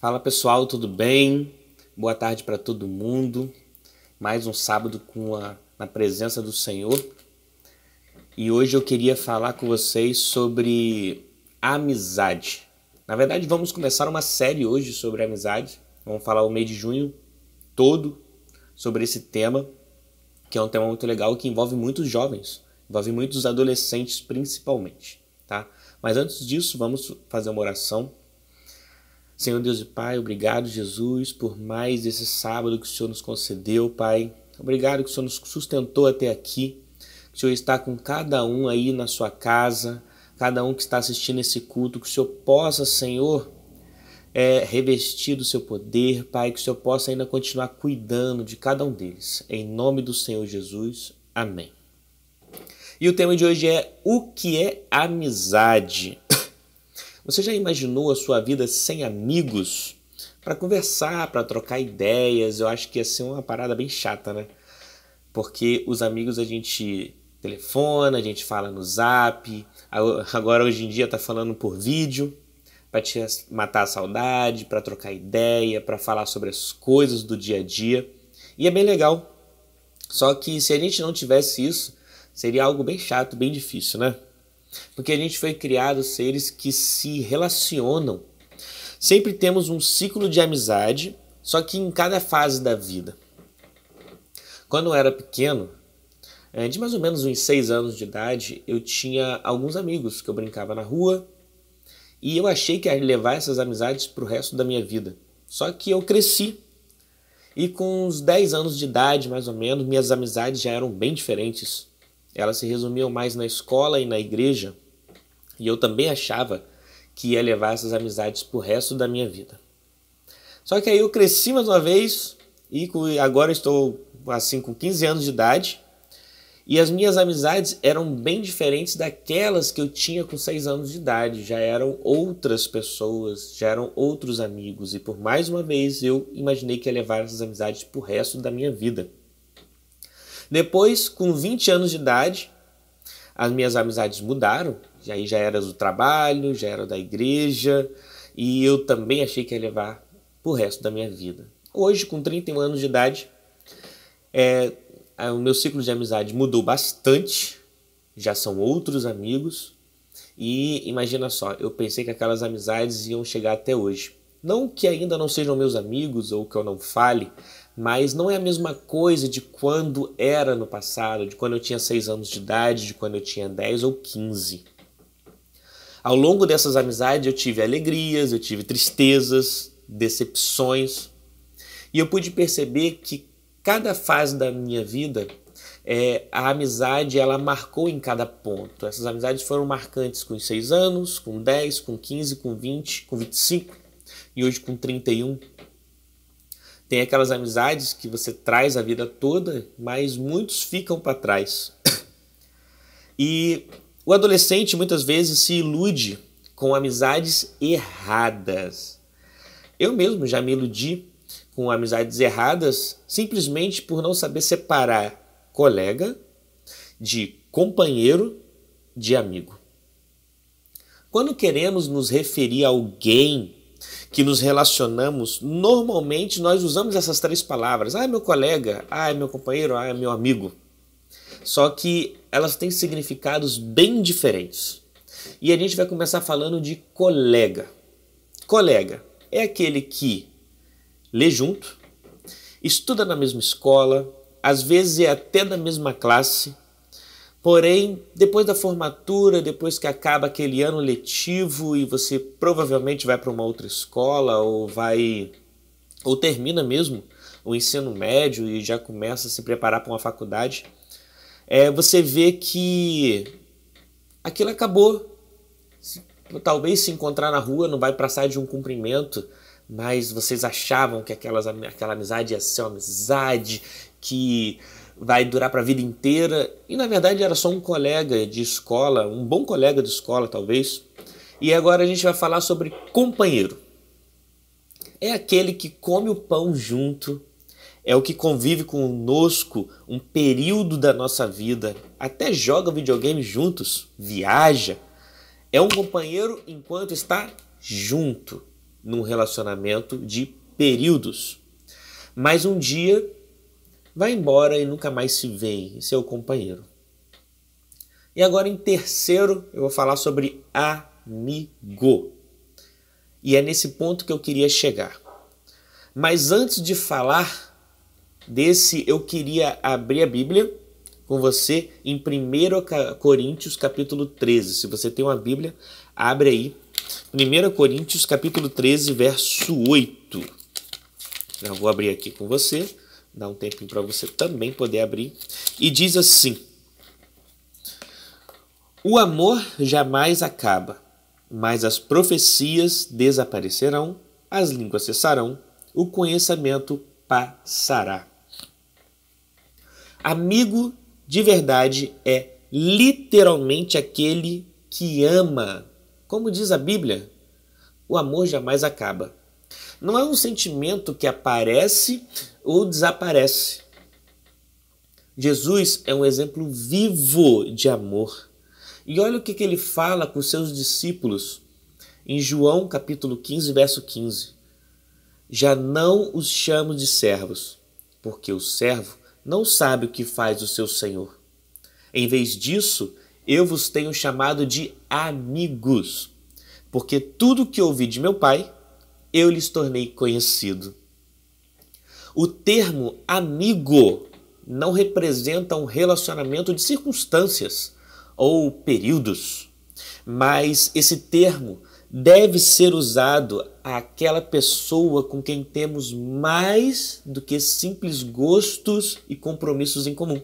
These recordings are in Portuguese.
Fala pessoal, tudo bem? Boa tarde para todo mundo. Mais um sábado com a, na presença do Senhor. E hoje eu queria falar com vocês sobre amizade. Na verdade, vamos começar uma série hoje sobre amizade. Vamos falar o mês de junho todo sobre esse tema, que é um tema muito legal que envolve muitos jovens, envolve muitos adolescentes principalmente, tá? Mas antes disso, vamos fazer uma oração Senhor Deus e Pai, obrigado, Jesus, por mais esse sábado que o Senhor nos concedeu, Pai. Obrigado que o Senhor nos sustentou até aqui. Que o Senhor está com cada um aí na sua casa, cada um que está assistindo esse culto, que o Senhor possa, Senhor, é, revestir do seu poder, Pai, que o Senhor possa ainda continuar cuidando de cada um deles. Em nome do Senhor Jesus. Amém. E o tema de hoje é o que é amizade. Você já imaginou a sua vida sem amigos? Para conversar, para trocar ideias, eu acho que ia ser uma parada bem chata, né? Porque os amigos a gente telefona, a gente fala no zap, agora hoje em dia tá falando por vídeo, para te matar a saudade, para trocar ideia, para falar sobre as coisas do dia a dia. E é bem legal. Só que se a gente não tivesse isso, seria algo bem chato, bem difícil, né? Porque a gente foi criado seres que se relacionam. Sempre temos um ciclo de amizade, só que em cada fase da vida. Quando eu era pequeno, eh, de mais ou menos uns seis anos de idade, eu tinha alguns amigos que eu brincava na rua e eu achei que ia levar essas amizades para o resto da minha vida. Só que eu cresci e com uns 10 anos de idade, mais ou menos, minhas amizades já eram bem diferentes. Elas se resumiam mais na escola e na igreja, e eu também achava que ia levar essas amizades para o resto da minha vida. Só que aí eu cresci mais uma vez e agora estou assim com 15 anos de idade e as minhas amizades eram bem diferentes daquelas que eu tinha com 6 anos de idade. Já eram outras pessoas, já eram outros amigos e por mais uma vez eu imaginei que ia levar essas amizades para o resto da minha vida. Depois, com 20 anos de idade, as minhas amizades mudaram. E aí já era do trabalho, já era da igreja, e eu também achei que ia levar pro resto da minha vida. Hoje, com 31 anos de idade, é, o meu ciclo de amizade mudou bastante, já são outros amigos, e imagina só, eu pensei que aquelas amizades iam chegar até hoje. Não que ainda não sejam meus amigos ou que eu não fale, mas não é a mesma coisa de quando era no passado, de quando eu tinha 6 anos de idade, de quando eu tinha 10 ou 15. Ao longo dessas amizades eu tive alegrias, eu tive tristezas, decepções, e eu pude perceber que cada fase da minha vida é, a amizade ela marcou em cada ponto. Essas amizades foram marcantes com 6 anos, com 10, com 15, com 20, com 25 e hoje com 31. Tem aquelas amizades que você traz a vida toda, mas muitos ficam para trás. E o adolescente muitas vezes se ilude com amizades erradas. Eu mesmo já me iludi com amizades erradas simplesmente por não saber separar colega de companheiro de amigo. Quando queremos nos referir a alguém que nos relacionamos, normalmente nós usamos essas três palavras. Ah, é meu colega, ah, é meu companheiro, ah, é meu amigo. Só que elas têm significados bem diferentes. E a gente vai começar falando de colega. Colega é aquele que lê junto, estuda na mesma escola, às vezes é até da mesma classe, Porém, depois da formatura, depois que acaba aquele ano letivo e você provavelmente vai para uma outra escola ou vai ou termina mesmo o ensino médio e já começa a se preparar para uma faculdade, é, você vê que aquilo acabou. Talvez se encontrar na rua não vai passar de um cumprimento, mas vocês achavam que aquelas, aquela amizade ia ser uma amizade que vai durar para a vida inteira. E na verdade era só um colega de escola, um bom colega de escola talvez. E agora a gente vai falar sobre companheiro. É aquele que come o pão junto, é o que convive conosco um período da nossa vida, até joga videogame juntos, viaja. É um companheiro enquanto está junto. num relacionamento de períodos. Mas um dia vai embora e nunca mais se vê, seu companheiro. E agora, em terceiro, eu vou falar sobre amigo. E é nesse ponto que eu queria chegar. Mas antes de falar desse, eu queria abrir a Bíblia com você em 1 Coríntios capítulo 13. Se você tem uma Bíblia, abre aí. 1 Coríntios capítulo 13, verso 8. Eu vou abrir aqui com você, dá um tempinho para você também poder abrir. E diz assim: O amor jamais acaba, mas as profecias desaparecerão, as línguas cessarão, o conhecimento passará. Amigo de verdade é literalmente aquele que ama. Como diz a Bíblia, o amor jamais acaba. Não é um sentimento que aparece ou desaparece. Jesus é um exemplo vivo de amor. E olha o que, que ele fala com seus discípulos em João capítulo 15, verso 15. Já não os chamo de servos, porque o servo não sabe o que faz o seu senhor. Em vez disso, eu vos tenho chamado de amigos, porque tudo que ouvi de meu Pai, eu lhes tornei conhecido. O termo amigo não representa um relacionamento de circunstâncias ou períodos, mas esse termo deve ser usado àquela pessoa com quem temos mais do que simples gostos e compromissos em comum.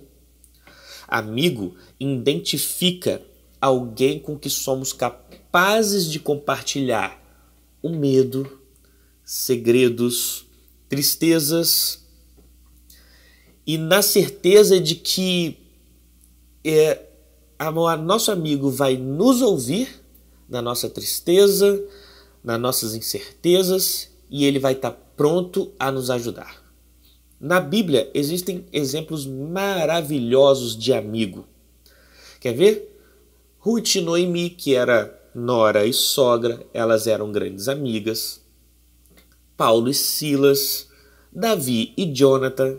Amigo identifica alguém com que somos capazes de compartilhar o medo, segredos, tristezas e na certeza de que é, a, a nosso amigo vai nos ouvir na nossa tristeza, nas nossas incertezas e ele vai estar pronto a nos ajudar. Na Bíblia existem exemplos maravilhosos de amigo. Quer ver? Ruth e Noemi, que era nora e sogra, elas eram grandes amigas. Paulo e Silas, Davi e Jonathan,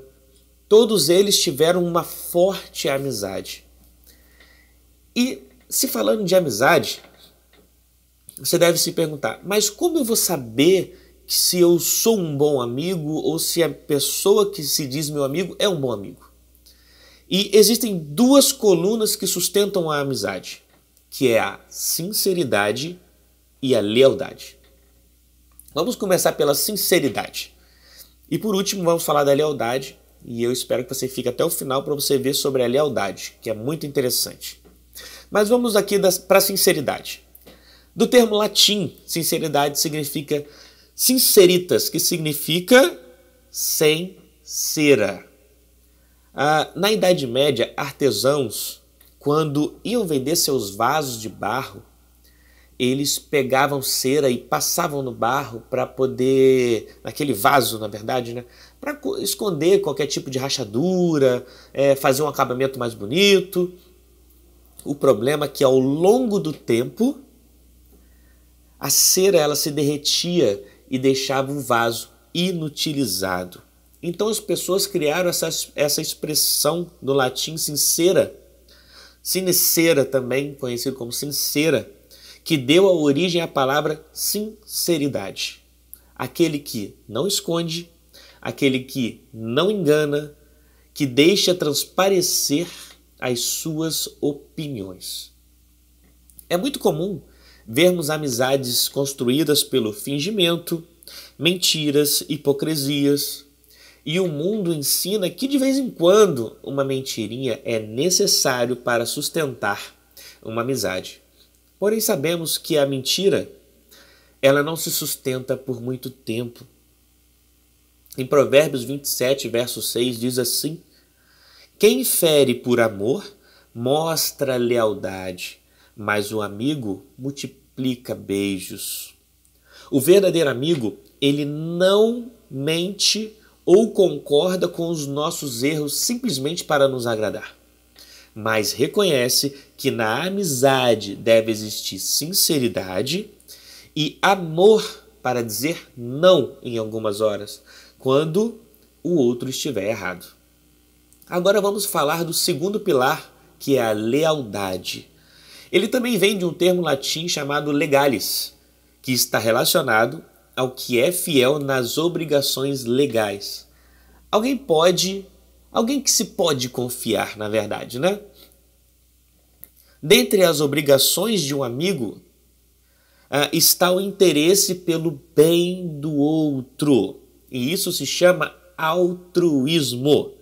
todos eles tiveram uma forte amizade. E se falando de amizade, você deve se perguntar: mas como eu vou saber se eu sou um bom amigo ou se a pessoa que se diz meu amigo é um bom amigo? E existem duas colunas que sustentam a amizade, que é a sinceridade e a lealdade. Vamos começar pela sinceridade. E por último, vamos falar da lealdade, e eu espero que você fique até o final para você ver sobre a lealdade, que é muito interessante. Mas vamos aqui para a sinceridade. Do termo latim, sinceridade significa sinceritas, que significa sem cera. Ah, na Idade Média, artesãos, quando iam vender seus vasos de barro, eles pegavam cera e passavam no barro para poder, naquele vaso, na verdade, né, para esconder qualquer tipo de rachadura, é, fazer um acabamento mais bonito. O problema é que ao longo do tempo a cera ela se derretia e deixava o vaso inutilizado. Então as pessoas criaram essa, essa expressão no latim sincera, sincera também, conhecido como sincera, que deu a origem à palavra sinceridade. Aquele que não esconde, aquele que não engana, que deixa transparecer as suas opiniões. É muito comum vermos amizades construídas pelo fingimento, mentiras, hipocrisias. E o mundo ensina que de vez em quando uma mentirinha é necessário para sustentar uma amizade. Porém sabemos que a mentira ela não se sustenta por muito tempo. Em Provérbios 27, verso 6 diz assim: Quem fere por amor mostra lealdade, mas o amigo multiplica beijos. O verdadeiro amigo, ele não mente ou concorda com os nossos erros simplesmente para nos agradar, mas reconhece que na amizade deve existir sinceridade e amor para dizer não em algumas horas, quando o outro estiver errado. Agora vamos falar do segundo pilar, que é a lealdade. Ele também vem de um termo latim chamado legalis, que está relacionado ao que é fiel nas obrigações legais. Alguém pode, alguém que se pode confiar, na verdade, né? Dentre as obrigações de um amigo ah, está o interesse pelo bem do outro. E isso se chama altruísmo.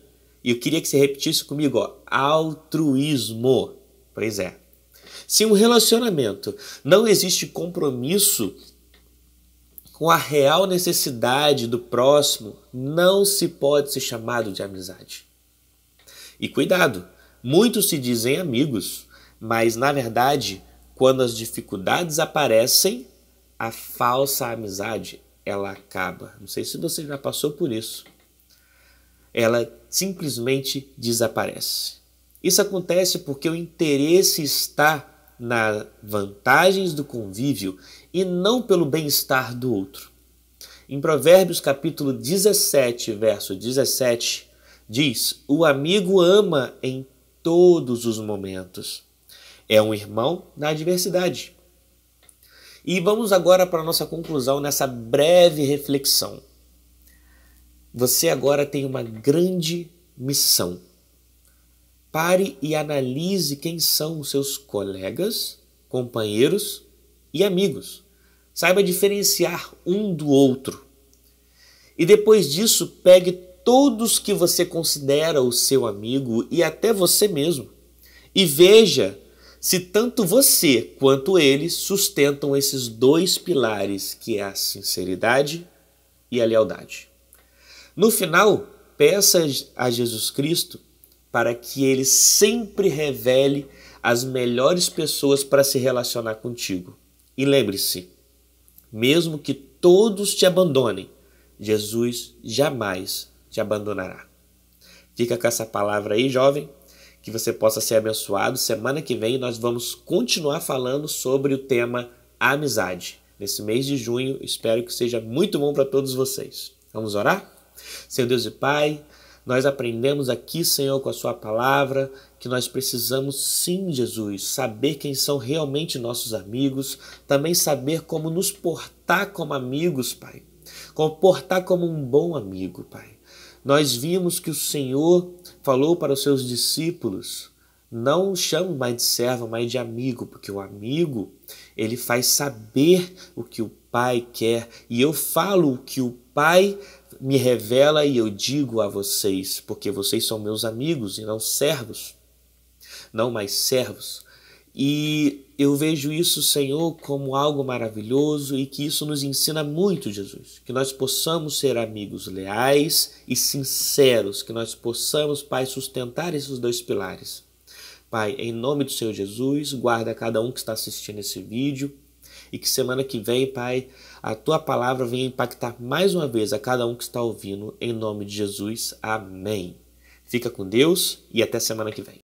E eu queria que você repetisse comigo, ó, altruísmo. Pois é. Se um relacionamento não existe compromisso com a real necessidade do próximo, não se pode ser chamado de amizade. E cuidado, muitos se dizem amigos, mas na verdade, quando as dificuldades aparecem, a falsa amizade ela acaba. Não sei se você já passou por isso. Ela simplesmente desaparece. Isso acontece porque o interesse está nas vantagens do convívio e não pelo bem-estar do outro. Em Provérbios capítulo 17, verso 17, diz: O amigo ama em todos os momentos. É um irmão na adversidade. E vamos agora para a nossa conclusão nessa breve reflexão. Você agora tem uma grande missão. Pare e analise quem são os seus colegas, companheiros e amigos. Saiba diferenciar um do outro. E depois disso, pegue todos que você considera o seu amigo e até você mesmo e veja se tanto você quanto eles sustentam esses dois pilares, que é a sinceridade e a lealdade. No final, peça a Jesus Cristo para que ele sempre revele as melhores pessoas para se relacionar contigo. E lembre-se, mesmo que todos te abandonem, Jesus jamais te abandonará. Fica com essa palavra aí, jovem que você possa ser abençoado. Semana que vem nós vamos continuar falando sobre o tema amizade. Nesse mês de junho, espero que seja muito bom para todos vocês. Vamos orar? Senhor Deus e Pai, nós aprendemos aqui, Senhor, com a Sua palavra, que nós precisamos sim, Jesus, saber quem são realmente nossos amigos, também saber como nos portar como amigos, Pai. Comportar como um bom amigo, Pai. Nós vimos que o Senhor falou para os seus discípulos: não chame mais de servo, mas de amigo, porque o amigo ele faz saber o que o Pai quer e eu falo o que o Pai me revela e eu digo a vocês, porque vocês são meus amigos e não servos, não mais servos. E eu vejo isso, Senhor, como algo maravilhoso e que isso nos ensina muito, Jesus. Que nós possamos ser amigos leais e sinceros, que nós possamos, Pai, sustentar esses dois pilares. Pai, em nome do Senhor Jesus, guarda cada um que está assistindo esse vídeo e que semana que vem, Pai, a tua palavra venha impactar mais uma vez a cada um que está ouvindo, em nome de Jesus. Amém. Fica com Deus e até semana que vem.